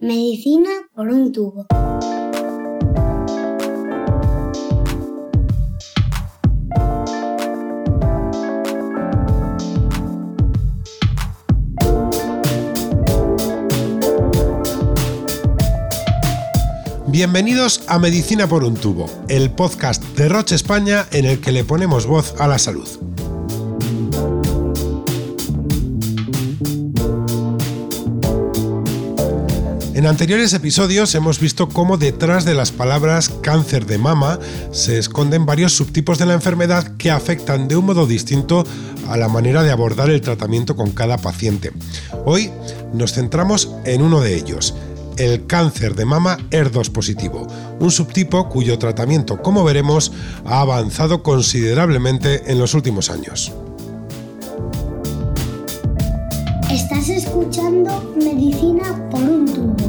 Medicina por un tubo. Bienvenidos a Medicina por un tubo, el podcast de Roche España en el que le ponemos voz a la salud. Anteriores episodios hemos visto cómo detrás de las palabras cáncer de mama se esconden varios subtipos de la enfermedad que afectan de un modo distinto a la manera de abordar el tratamiento con cada paciente. Hoy nos centramos en uno de ellos, el cáncer de mama ER2 positivo, un subtipo cuyo tratamiento, como veremos, ha avanzado considerablemente en los últimos años. Estás escuchando Medicina por un tubo.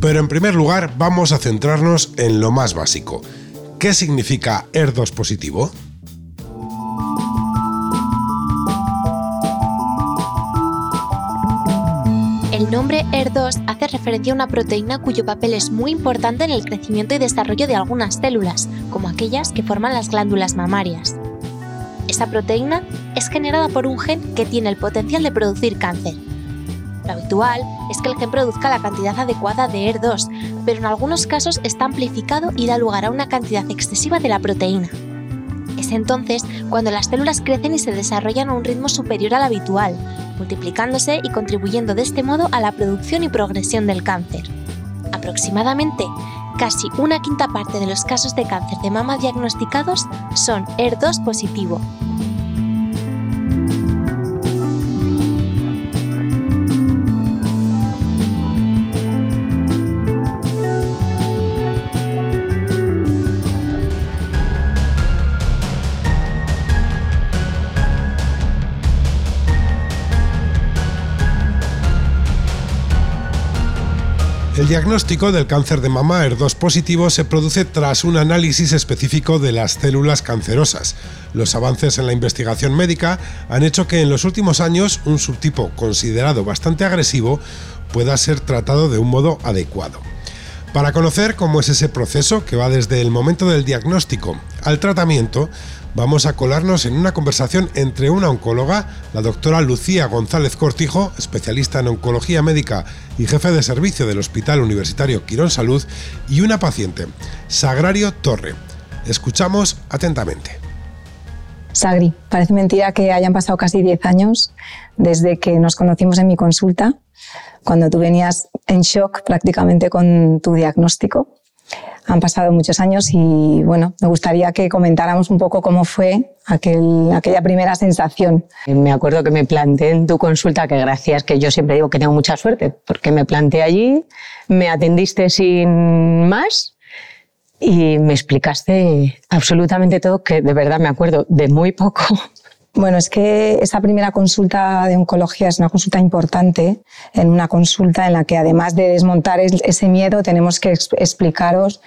Pero en primer lugar vamos a centrarnos en lo más básico. ¿Qué significa ER2 positivo? El nombre ER2 hace referencia a una proteína cuyo papel es muy importante en el crecimiento y desarrollo de algunas células, como aquellas que forman las glándulas mamarias. Esa proteína es generada por un gen que tiene el potencial de producir cáncer. Habitual es que el gen produzca la cantidad adecuada de ER2, pero en algunos casos está amplificado y da lugar a una cantidad excesiva de la proteína. Es entonces cuando las células crecen y se desarrollan a un ritmo superior al habitual, multiplicándose y contribuyendo de este modo a la producción y progresión del cáncer. Aproximadamente, casi una quinta parte de los casos de cáncer de mama diagnosticados son ER2 positivo. Diagnóstico del cáncer de mama ER2 positivo se produce tras un análisis específico de las células cancerosas. Los avances en la investigación médica han hecho que en los últimos años un subtipo considerado bastante agresivo pueda ser tratado de un modo adecuado. Para conocer cómo es ese proceso que va desde el momento del diagnóstico al tratamiento, vamos a colarnos en una conversación entre una oncóloga, la doctora Lucía González Cortijo, especialista en oncología médica y jefe de servicio del Hospital Universitario Quirón Salud, y una paciente, Sagrario Torre. Escuchamos atentamente. Sagri, parece mentira que hayan pasado casi 10 años desde que nos conocimos en mi consulta, cuando tú venías en shock prácticamente con tu diagnóstico han pasado muchos años y bueno, me gustaría que comentáramos un poco cómo fue aquel, aquella primera sensación. Me acuerdo que me planteé en tu consulta, que gracias, que yo siempre digo que tengo mucha suerte, porque me planteé allí, me atendiste sin más y me explicaste absolutamente todo, que de verdad me acuerdo de muy poco, bueno, es que esa primera consulta de oncología es una consulta importante, en una consulta en la que además de desmontar ese miedo tenemos que explicaros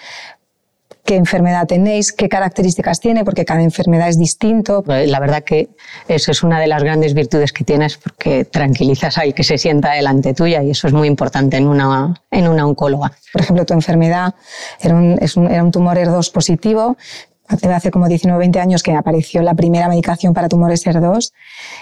qué enfermedad tenéis, qué características tiene, porque cada enfermedad es distinto. La verdad que eso es una de las grandes virtudes que tienes, porque tranquilizas al que se sienta delante tuya y eso es muy importante en una, en una oncóloga. Por ejemplo, tu enfermedad era un, era un tumor ER2 positivo hace como 19 o 20 años que apareció la primera medicación para tumores ER2,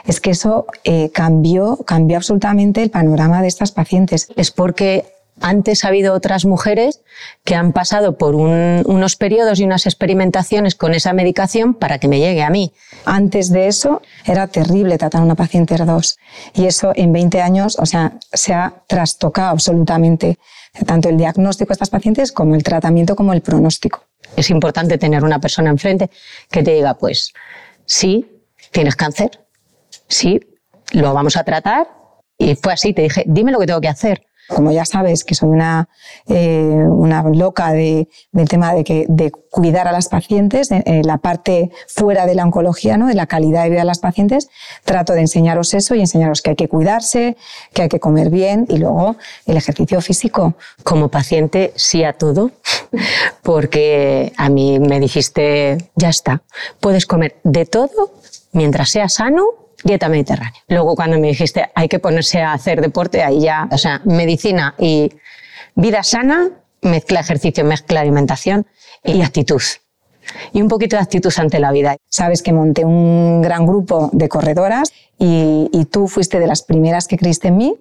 es que eso eh, cambió, cambió absolutamente el panorama de estas pacientes. Es porque antes ha habido otras mujeres que han pasado por unos periodos y unas experimentaciones con esa medicación para que me llegue a mí. Antes de eso era terrible tratar a una paciente ER2 y eso en 20 años, o sea, se ha trastocado absolutamente tanto el diagnóstico de estas pacientes como el tratamiento como el pronóstico. Es importante tener una persona enfrente que te diga, pues, sí, tienes cáncer, sí, lo vamos a tratar. Y fue así, te dije, dime lo que tengo que hacer. Como ya sabes que soy una, eh, una loca de, del tema de, que, de cuidar a las pacientes, en, la parte fuera de la oncología, ¿no? de la calidad de vida de las pacientes, trato de enseñaros eso y enseñaros que hay que cuidarse, que hay que comer bien y luego el ejercicio físico. Como paciente, sí a todo, porque a mí me dijiste, ya está, puedes comer de todo mientras sea sano dieta mediterránea. Luego cuando me dijiste hay que ponerse a hacer deporte, ahí ya, o sea, medicina y vida sana, mezcla ejercicio, mezcla alimentación y actitud. Y un poquito de actitud ante la vida. Sabes que monté un gran grupo de corredoras y, y tú fuiste de las primeras que creíste en mí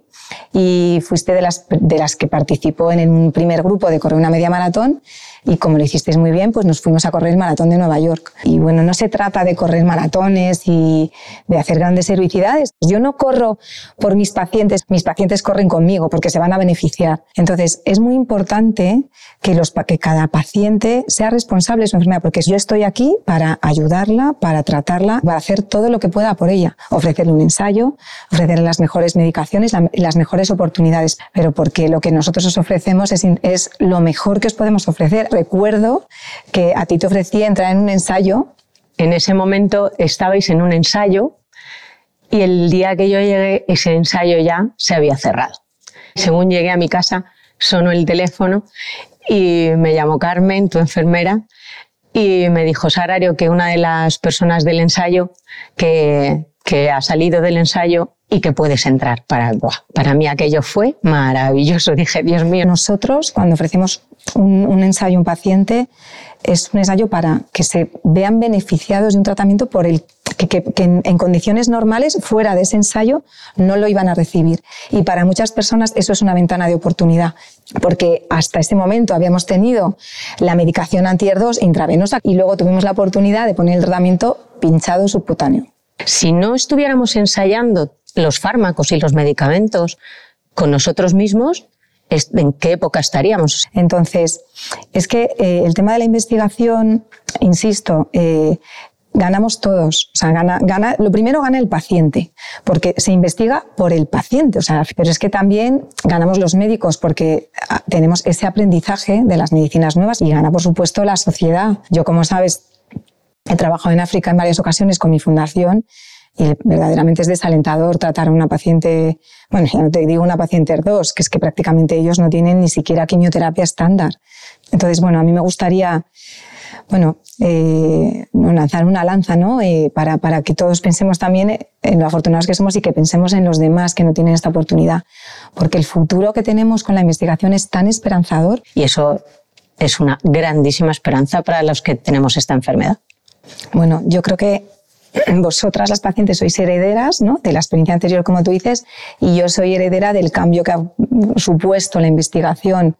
y fuiste de las, de las que participó en un primer grupo de correr una media maratón y como lo hicisteis muy bien, pues nos fuimos a correr el maratón de Nueva York. Y bueno, no se trata de correr maratones y de hacer grandes heroicidades. Yo no corro por mis pacientes, mis pacientes corren conmigo porque se van a beneficiar. Entonces, es muy importante que, los, que cada paciente sea responsable de su enfermedad, porque yo estoy aquí para ayudarla, para tratarla, para hacer todo lo que pueda por ella. Ofrecerle un ensayo, ofrecerle las mejores medicaciones, las mejores oportunidades, pero porque lo que nosotros os ofrecemos es, es lo mejor que os podemos ofrecer. Recuerdo que a ti te ofrecía entrar en un ensayo. En ese momento estabais en un ensayo y el día que yo llegué, ese ensayo ya se había cerrado. Según llegué a mi casa, sonó el teléfono y me llamó Carmen, tu enfermera, y me dijo Sarario que una de las personas del ensayo que, que ha salido del ensayo y que puedes entrar. Para, para mí aquello fue maravilloso. Dije, Dios mío. Nosotros, cuando ofrecemos un, ensayo a un paciente, es un ensayo para que se vean beneficiados de un tratamiento por el que, en, condiciones normales, fuera de ese ensayo, no lo iban a recibir. Y para muchas personas eso es una ventana de oportunidad, porque hasta ese momento habíamos tenido la medicación anti-ER2 intravenosa y luego tuvimos la oportunidad de poner el tratamiento pinchado subcutáneo. Si no estuviéramos ensayando los fármacos y los medicamentos con nosotros mismos, ¿en qué época estaríamos? Entonces, es que eh, el tema de la investigación, insisto, eh, ganamos todos. O sea, gana, lo primero gana el paciente, porque se investiga por el paciente. O sea, pero es que también ganamos los médicos, porque ah, tenemos ese aprendizaje de las medicinas nuevas y gana, por supuesto, la sociedad. Yo, como sabes, he trabajado en África en varias ocasiones con mi fundación y verdaderamente es desalentador tratar a una paciente, bueno, ya no te digo una paciente ER2, que es que prácticamente ellos no tienen ni siquiera quimioterapia estándar. Entonces, bueno, a mí me gustaría, bueno, eh, lanzar una lanza, ¿no? Eh, para, para que todos pensemos también en lo afortunados que somos y que pensemos en los demás que no tienen esta oportunidad. Porque el futuro que tenemos con la investigación es tan esperanzador. Y eso es una grandísima esperanza para los que tenemos esta enfermedad. Bueno, yo creo que vosotras las pacientes sois herederas ¿no? de la experiencia anterior, como tú dices, y yo soy heredera del cambio que ha supuesto la investigación,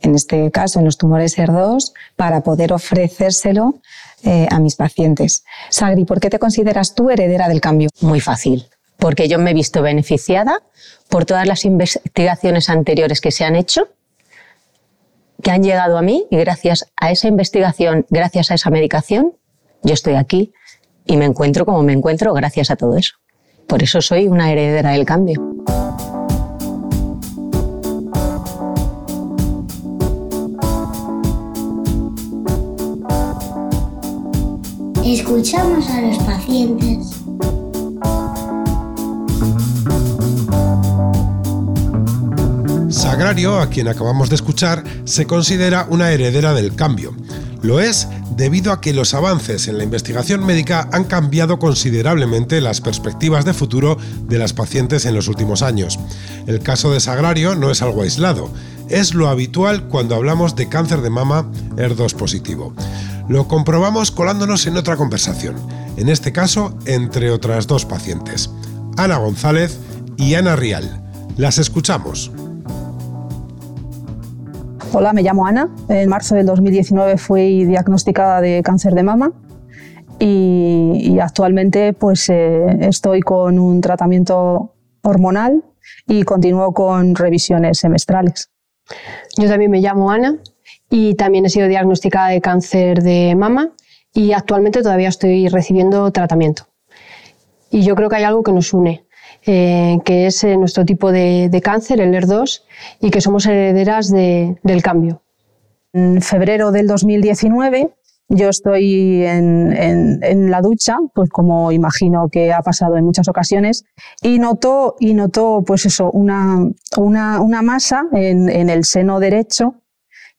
en este caso en los tumores HER2, para poder ofrecérselo eh, a mis pacientes. Sagri, ¿por qué te consideras tú heredera del cambio? Muy fácil, porque yo me he visto beneficiada por todas las investigaciones anteriores que se han hecho que han llegado a mí y gracias a esa investigación, gracias a esa medicación, yo estoy aquí y me encuentro como me encuentro gracias a todo eso. Por eso soy una heredera del cambio. Escuchamos a los pacientes. Sagrario, a quien acabamos de escuchar, se considera una heredera del cambio. Lo es debido a que los avances en la investigación médica han cambiado considerablemente las perspectivas de futuro de las pacientes en los últimos años. El caso de Sagrario no es algo aislado, es lo habitual cuando hablamos de cáncer de mama ER2 positivo. Lo comprobamos colándonos en otra conversación, en este caso entre otras dos pacientes, Ana González y Ana Rial. Las escuchamos. Hola, me llamo Ana. En marzo del 2019 fui diagnosticada de cáncer de mama y, actualmente pues, eh, estoy con un tratamiento hormonal y continúo con revisiones semestrales. Yo también me llamo Ana y también he sido diagnosticada de cáncer de mama y actualmente todavía estoy recibiendo tratamiento. Y yo creo que hay algo que nos une, eh, que es eh, nuestro tipo de, cáncer, el ER2, y que somos herederas de, del cambio. En febrero del 2019 yo estoy en, la ducha, pues como imagino que ha pasado en muchas ocasiones, y noto, y noto pues eso, una, una, masa en el seno derecho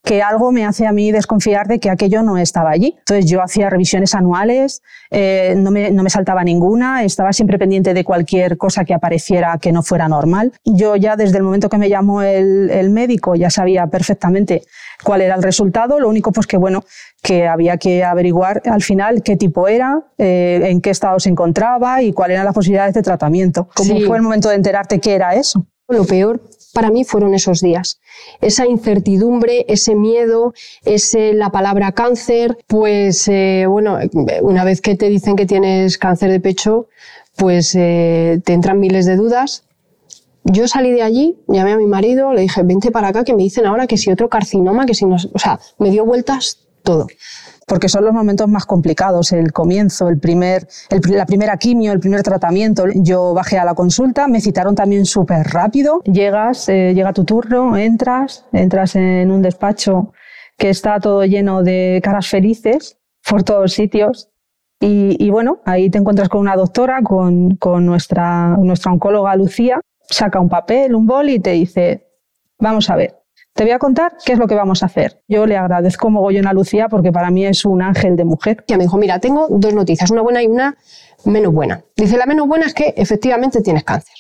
que algo me hace a mí desconfiar de que aquello no estaba allí. Entonces yo hacía revisiones anuales, eh, no, me, no, me, saltaba ninguna, estaba siempre pendiente de cualquier cosa que apareciera que no fuera normal. Yo ya desde el momento que me llamó el, el médico ya sabía perfectamente cuál era el resultado, lo único pues que bueno, que había que averiguar al final qué tipo era, eh, en qué estado se encontraba y cuáles eran las posibilidades de tratamiento. ¿Cómo fue el momento de enterarte qué era eso? Lo peor para mí fueron esos días. Esa incertidumbre, ese miedo, ese la palabra cáncer, pues eh, bueno, una vez que te dicen que tienes cáncer de pecho, pues eh, te entran miles de dudas. Yo salí de allí, llamé a mi marido, le dije, vente para acá, que me dicen ahora que si otro carcinoma, que si no... O sea, me dio vueltas todo porque son los momentos más complicados, el comienzo, el primer, la primera quimio, el primer tratamiento. Yo bajé a la consulta, me citaron también súper rápido. Llegas, eh, llega tu turno, entras, entras en un despacho que está todo lleno de caras felices por todos sitios. Y, bueno, ahí te encuentras con una doctora, con, nuestra, nuestra oncóloga Lucía, saca un papel, un bol y te dice, vamos a ver, te voy a contar qué es lo que vamos a hacer. Yo le agradezco mogollón a Lucía porque para mí es un ángel de mujer. Ya me dijo, mira, tengo dos noticias, una buena y una menos buena. Dice, la menos buena es que efectivamente tienes cáncer.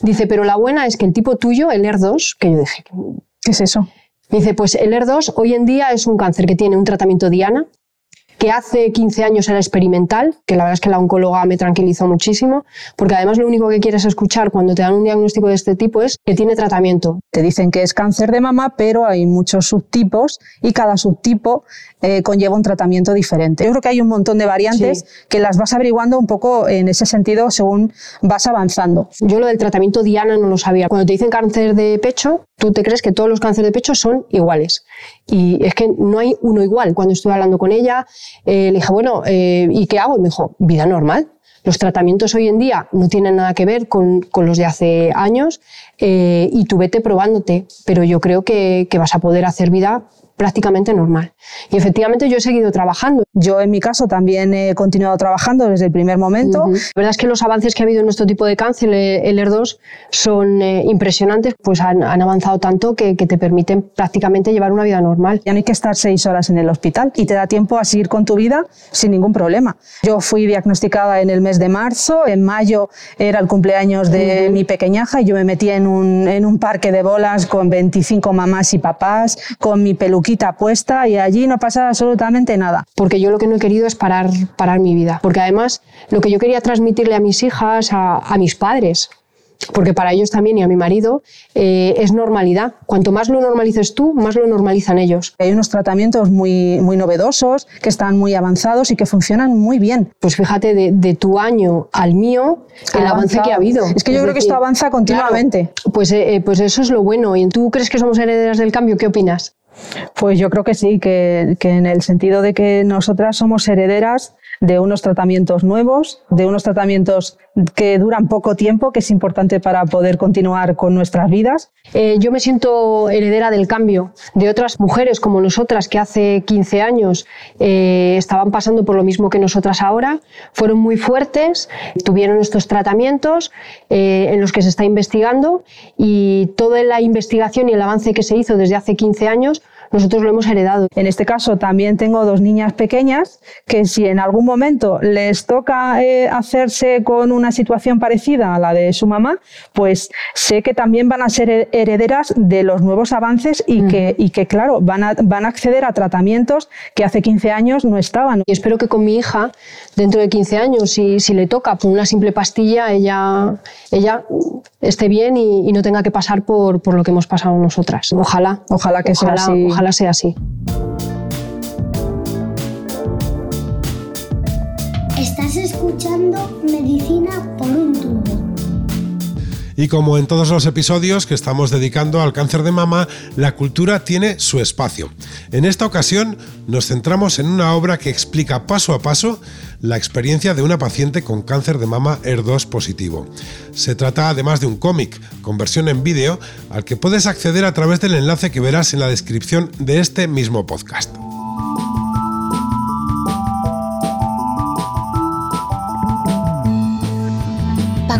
Dice, pero la buena es que el tipo tuyo, el ER2, que yo dije, ¿qué es eso? Dice, pues el ER2 hoy en día es un cáncer que tiene un tratamiento diana, que hace 15 años era experimental, que la verdad es que la oncóloga me tranquilizó muchísimo, porque además lo único que quieres escuchar cuando te dan un diagnóstico de este tipo es que tiene tratamiento. Te dicen que es cáncer de mama, pero hay muchos subtipos y cada subtipo eh, conlleva un tratamiento diferente. Yo creo que hay un montón de variantes que las vas averiguando un poco en ese sentido según vas avanzando. Yo lo del tratamiento Diana no lo sabía. Cuando te dicen cáncer de pecho, tú te crees que todos los cánceres de pecho son iguales. Y es que no hay uno igual. Cuando estuve hablando con ella, eh, le dije, bueno, eh, ¿y qué hago? Y me dijo, vida normal. Los tratamientos hoy en día no tienen nada que ver con, con los de hace años eh, y tú vete probándote, pero yo creo que, que vas a poder hacer vida prácticamente normal. Y efectivamente yo he seguido trabajando. Yo en mi caso también he continuado trabajando desde el primer momento. La verdad es que los avances que ha habido en nuestro tipo de cáncer, el ER2, son eh, impresionantes, pues han, han avanzado tanto que, que, te permiten prácticamente llevar una vida normal. Ya no hay que estar seis horas en el hospital y te da tiempo a seguir con tu vida sin ningún problema. Yo fui diagnosticada en el mes de marzo, en mayo era el cumpleaños de mi pequeñaja y yo me metí en un, en un parque de bolas con 25 mamás y papás, con mi peluquín puesta y allí no pasa absolutamente nada. Porque yo lo que no he querido es parar, parar mi vida. Porque además lo que yo quería transmitirle a mis hijas, a, a mis padres, porque para ellos también y a mi marido eh, es normalidad. Cuanto más lo normalices tú, más lo normalizan ellos. Hay unos tratamientos muy, muy novedosos, que están muy avanzados y que funcionan muy bien. Pues fíjate, de, de tu año al mío, el avance que ha habido. Es que yo es creo decir, que esto avanza continuamente. Claro, pues, eh, pues eso es lo bueno. ¿Y tú crees que somos herederas del cambio? ¿Qué opinas? Pues yo creo que sí, que, que, en el sentido de que nosotras somos herederas de unos tratamientos nuevos, de unos tratamientos que duran poco tiempo, que es importante para poder continuar con nuestras vidas. Eh, yo me siento heredera del cambio de otras mujeres como nosotras que hace 15 años eh, estaban pasando por lo mismo que nosotras ahora, fueron muy fuertes, tuvieron estos tratamientos eh, en los que se está investigando y toda la investigación y el avance que se hizo desde hace 15 años nosotros lo hemos heredado. En este caso también tengo dos niñas pequeñas que si en algún momento les toca eh, hacerse con una situación parecida a la de su mamá, pues sé que también van a ser herederas de los nuevos avances y, mm. que, y que, claro, van a, van a acceder a tratamientos que hace 15 años no estaban. Y espero que con mi hija, dentro de 15 años, si, si le toca por una simple pastilla, ella, ella esté bien y, y no tenga que pasar por, por, lo que hemos pasado nosotras. Ojalá. Ojalá que ojalá, sea así. Ojalá sea así. Estás escuchando Medicina por un tubo. Y como en todos los episodios que estamos dedicando al cáncer de mama, la cultura tiene su espacio. En esta ocasión nos centramos en una obra que explica paso a paso la experiencia de una paciente con cáncer de mama ER2 positivo. Se trata además de un cómic con versión en vídeo al que puedes acceder a través del enlace que verás en la descripción de este mismo podcast.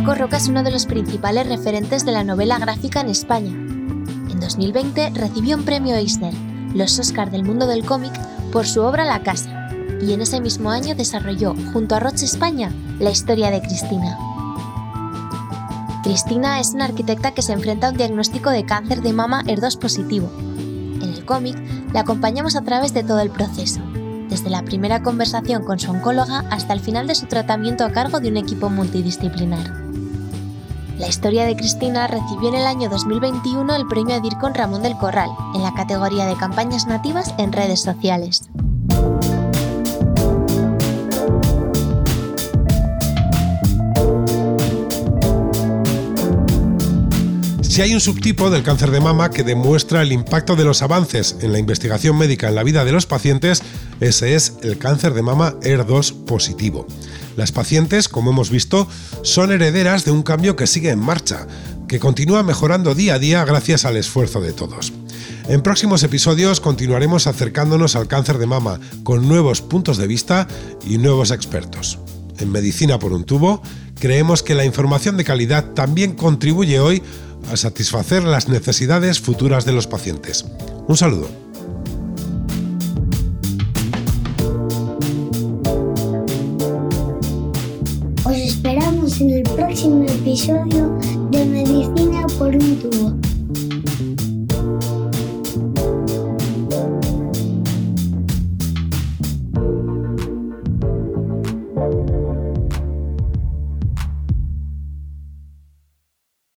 Paco Roca es uno de los principales referentes de la novela gráfica en España. En 2020 recibió un premio Eisner, los Oscar del mundo del cómic por su obra La Casa, y en ese mismo año desarrolló, junto a Roche España, la historia de Cristina. Cristina es una arquitecta que se enfrenta a un diagnóstico de cáncer de mama HER2 positivo. En el cómic la acompañamos a través de todo el proceso, desde la primera conversación con su oncóloga hasta el final de su tratamiento a cargo de un equipo multidisciplinar. La historia de Cristina recibió en el año 2021 el premio Edir con Ramón del Corral, en la categoría de campañas nativas en redes sociales. Si hay un subtipo del cáncer de mama que demuestra el impacto de los avances en la investigación médica en la vida de los pacientes, ese es el cáncer de mama ER2 positivo. Las pacientes, como hemos visto, son herederas de un cambio que sigue en marcha, que continúa mejorando día a día gracias al esfuerzo de todos. En próximos episodios continuaremos acercándonos al cáncer de mama con nuevos puntos de vista y nuevos expertos. En Medicina por un tubo, creemos que la información de calidad también contribuye hoy a satisfacer las necesidades futuras de los pacientes. Un saludo. Episodio de Medicina por un tubo.